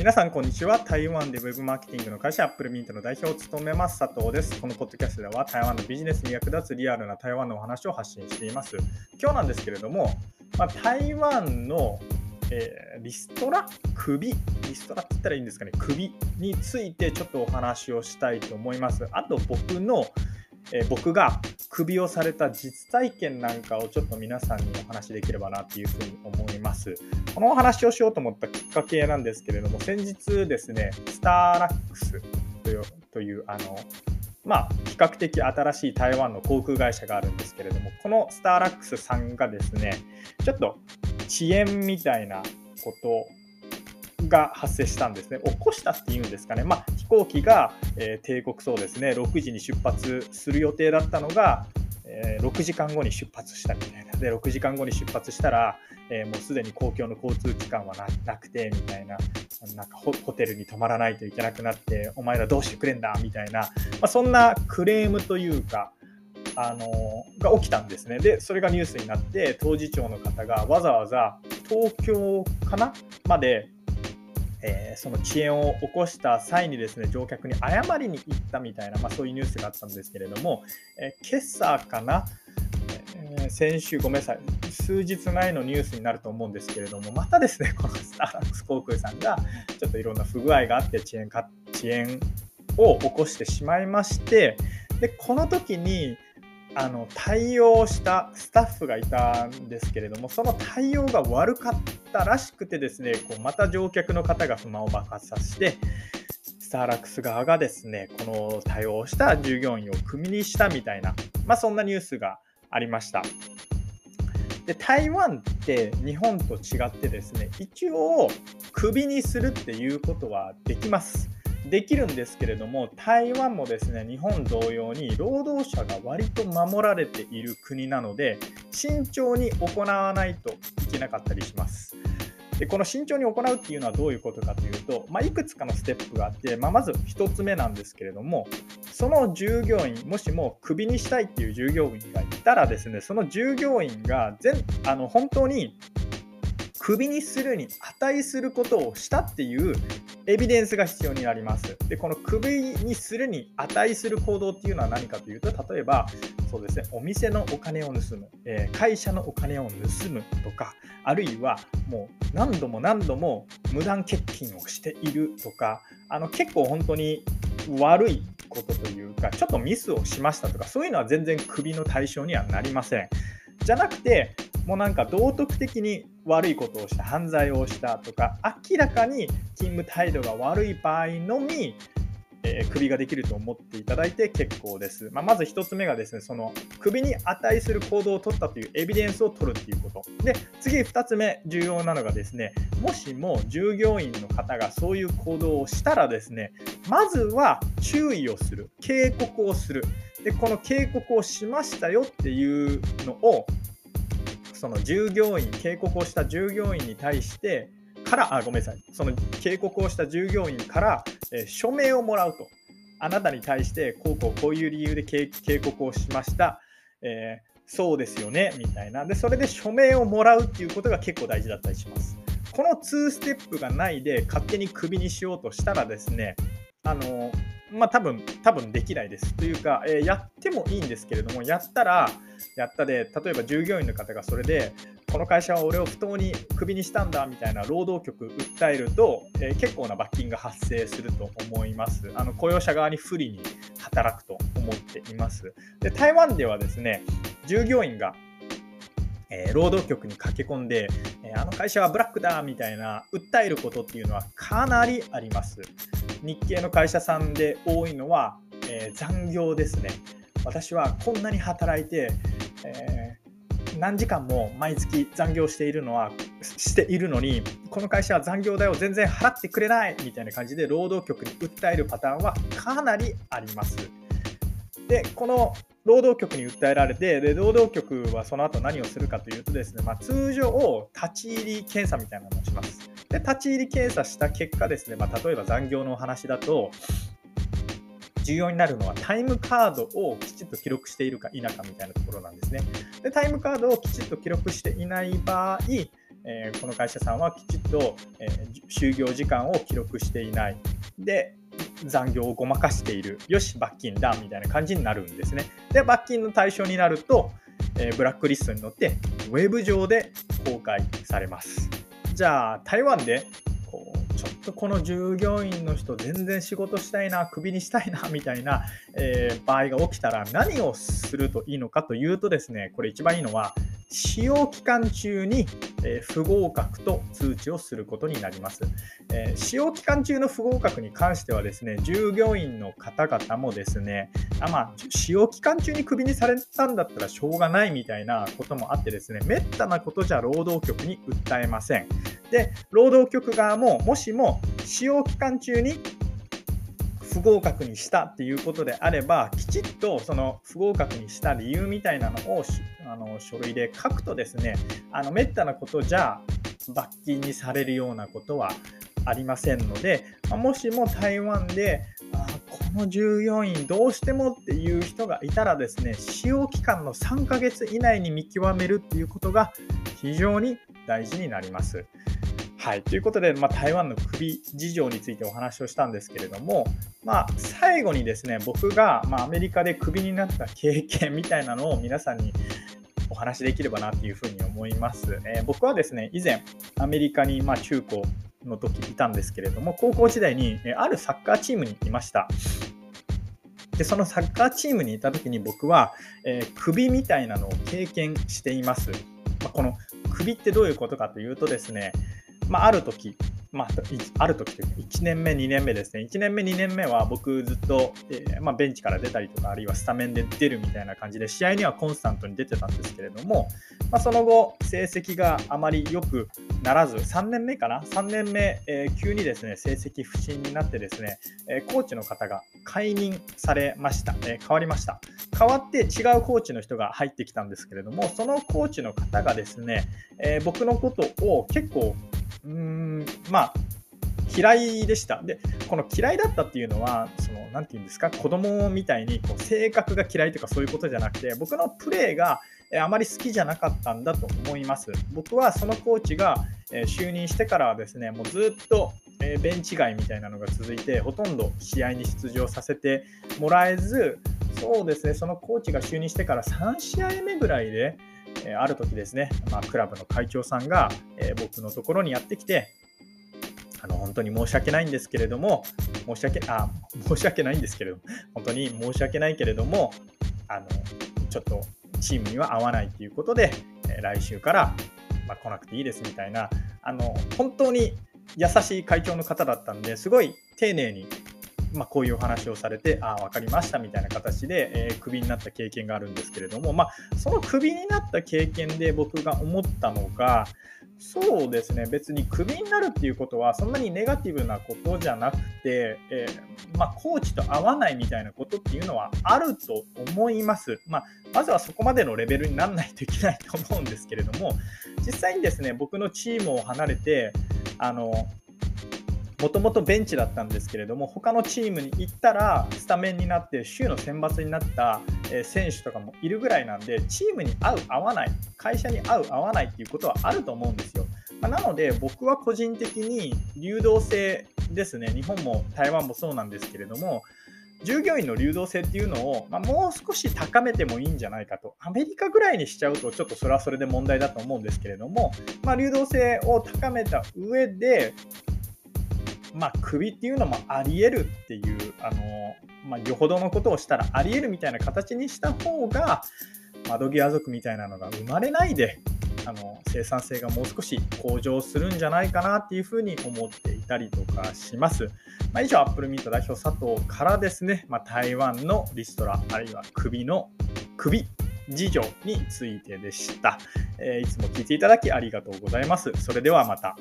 皆さん、こんにちは。台湾でウェブマーケティングの会社、アップルミントの代表を務めます、佐藤です。このポッドキャストでは、台湾のビジネスに役立つリアルな台湾のお話を発信しています。今日なんですけれども、まあ、台湾の、えー、リストラ？首？リストラって言ったらいいんですかね？首についてちょっとお話をしたいと思います。あと、僕の、えー、僕が首をされた実体験なんかをちょっと皆さんにお話しできればなというふうに思います。このお話をしようと思ったきっかけなんですけれども、先日ですね、スターラックスというというあの、まあ、比較的新しい台湾の航空会社があるんですけれども、このスターラックスさんがですね、ちょっと遅延みたいなことが発生したんですね。起こしたっていうんですかね。まあ、飛行機が、えー、帝国そうですね、6時に出発する予定だったのが、えー、6時間後に出発したみたいな。で、6時間後に出発したら、えー、もうすでに公共の交通機関はなくて、みたいな、なんかホテルに泊まらないといけなくなって、お前らどうしてくれんだみたいな、まあ、そんなクレームというか、あのが起きたんですね。で、それがニュースになって、当時長の方がわざわざ東京かな？までえー、その遅延を起こした際にですね乗客に謝りに行ったみたいな、まあ、そういうニュースがあったんですけれども、えー、今朝かな、えー、先週、ごめんなさい、数日前のニュースになると思うんですけれども、またですね、このスターラックス航空さんがちょっといろんな不具合があって遅延か遅延を起こしてしまいまして、でこの時にあの対応したスタッフがいたんですけれども、その対応が悪かったらしくてですね、こうまた乗客の方が不満を爆発させて、スターラックス側がですね、この対応した従業員をクビにしたみたいな、まあ、そんなニュースがありました。で台湾って日本と違ってですね、一応クビにするっていうことはできます。できるんですけれども台湾もですね日本同様に労働者が割と守られている国なので慎重に行わないといけなかったりします。でこの慎重に行うっていうのはどういうことかというと、まあ、いくつかのステップがあって、まあ、まず1つ目なんですけれどもその従業員もしもクビにしたいっていう従業員がいたらですねその従業員が全あの本当にクビにするに値することをしたっていうエビデンスが必要になります。で、このクビにするに値する行動っていうのは何かというと、例えば、そうですね、お店のお金を盗む、えー、会社のお金を盗むとか、あるいはもう何度も何度も無断欠勤をしているとか、あの結構本当に悪いことというか、ちょっとミスをしましたとか、そういうのは全然クビの対象にはなりません。じゃなくて、もうなんか道徳的に悪いことをした犯罪をしたとか明らかに勤務態度が悪い場合のみ、えー、クビができると思っていただいて結構です。まあ、まず1つ目がですね、そのクビに値する行動を取ったというエビデンスを取るっていうこと。で、次2つ目重要なのがですね、もしも従業員の方がそういう行動をしたらですね、まずは注意をする、警告をする。で、この警告をしましたよっていうのをその従業員、警告をした従業員に対してから、あ、ごめんなさい、その警告をした従業員から、えー、署名をもらうと。あなたに対して、こうこうこういう理由で警告をしました。えー、そうですよね、みたいな。で、それで署名をもらうっていうことが結構大事だったりします。この2ステップがないで勝手にクビにしようとしたらですね、あのまあ多分、多分できないです。というか、えー、やってもいいんですけれども、やったら、やったで、例えば従業員の方がそれで、この会社は俺を不当にクビにしたんだみたいな労働局訴えると、えー、結構な罰金が発生すると思います。あの雇用者側に不利に働くと思っています。で台湾ではですね、従業員がえ、労働局に駆け込んで、え、あの会社はブラックだみたいな訴えることっていうのはかなりあります。日系の会社さんで多いのは、えー、残業ですね。私はこんなに働いて、えー、何時間も毎月残業しているのはしているのにこの会社は残業代を全然払ってくれないみたいな感じで労働局に訴えるパターンはかなりあります。でこの労働局に訴えられてで労働局はその後何をするかというとですね、まあ、通常立ち入り検査みたいなものをします。で、立ち入り検査した結果ですね、まあ、例えば残業のお話だと、重要になるのはタイムカードをきちっと記録しているか否かみたいなところなんですね。で、タイムカードをきちっと記録していない場合、えー、この会社さんはきちっと、えー、就業時間を記録していない。で、残業をごまかしている。よし、罰金だみたいな感じになるんですね。で、罰金の対象になると、えー、ブラックリストに乗って、ウェブ上で公開されます。じゃあ、台湾でこうちょっとこの従業員の人全然仕事したいなクビにしたいなみたいな、えー、場合が起きたら何をするといいのかというとですねこれ一番いいのは使用期間中に、え不合格と通知をすることになります、え、使用期間中の不合格に関してはですね従業員の方々もですねあ、まあ、使用期間中にクビにされたんだったらしょうがないみたいなこともあってですねめったなことじゃ労働局に訴えません。で労働局側ももしも使用期間中に不合格にしたっていうことであればきちっとその不合格にした理由みたいなのをあの書類で書くとですねあのめったなことじゃ罰金にされるようなことはありませんので、まもしも台湾であこの従業員どうしてもっていう人がいたらですね使用期間の3ヶ月以内に見極めるっていうことが非常に大事になります。はい、ということで、まあ、台湾の首事情についてお話をしたんですけれども、まあ、最後にですね僕が、まあ、アメリカでクビになった経験みたいなのを皆さんにお話しできればなっていうふうに思います。えー、僕はですね以前アメリカに、まあ中高の時いたんですけれども高校時代に、えあるサッカーチームにいました。でそのサッカーチームにいた時に僕は、えー、クビみたいなのを経験しています。まあ、この首ってどういうことかというとですね、まあ、ある時まあ、ある時というか1年目、2年目ですね。1年目、2年目は僕ずっと、えー、まあ、ベンチから出たりとか、あるいはスタメンで出るみたいな感じで、試合にはコンスタントに出てたんですけれども、まあ、その後、成績があまり良くならず、3年目かな ?3 年目、えー、急にですね、成績不振になってですね、えー、コーチの方が解任されました、え変わりました。変わって違うコーチの人が入ってきたんですけれども、そのコーチの方がですね、え僕のことを結構うーんまあ嫌いでした。で、この嫌いだったっていうのは、その、なんて言うんですか、子供みたいにこう性格が嫌いとかそういうことじゃなくて、僕のプレーがあまり好きじゃなかったんだと思います。僕はそのコーチが就任してからはですね、もうずっとベンチ外みたいなのが続いて、ほとんど試合に出場させてもらえず、そうですね、そのコーチが就任してから3試合目ぐらいで、えある時ですね、まあ、クラブの会長さんが、え僕のところにやってきて、あの本当に申し訳ないんですけれども、申し訳あ申し訳ないんですけれども、本当に申し訳ないけれども、あのちょっとチームには合わないということで、え来週から、ま、来なくていいですみたいな、あの本当に優しい会長の方だったんですごい丁寧にまあ、こういうお話をされて、ああ、分かりましたみたいな形で、えー、クビになった経験があるんですけれども、まあ、そのクビになった経験で僕が思ったのが、そうですね、別にクビになるっていうことは、そんなにネガティブなことじゃなくて、えー、まあ、コーチと合わないみたいなことっていうのはあると思います。まあ、まずはそこまでのレベルにならないといけないと思うんですけれども、実際にですね、僕のチームを離れて、あのもともとベンチだったんですけれども他のチームに行ったらスタメンになって週の選抜になった選手とかもいるぐらいなんでチームに合う合わない会社に合う合わないっていうことはあると思うんですよ。まなので僕は個人的に流動性ですね日本も台湾もそうなんですけれども従業員の流動性っていうのを、まあ、もう少し高めてもいいんじゃないかと。アメリカぐらいにしちゃうと、ちょっとそれはそれで問題だと思うんですけれども、まあ、流動性を高めた上で、まあ、首っていうのもありえるっていう、あのまあ、よほどのことをしたらありえるみたいな形にした方が、窓際族みたいなのが生まれないで、あの生産性がもう少し向上するんじゃないかなっていうふうに思っていたりとかします。まあ、以上、アップルミート代表佐藤からですね、まあ、台湾のリストラ、あるいは首の首事情についてでした、えー、いつも聞いていただきありがとうございます。それではまた。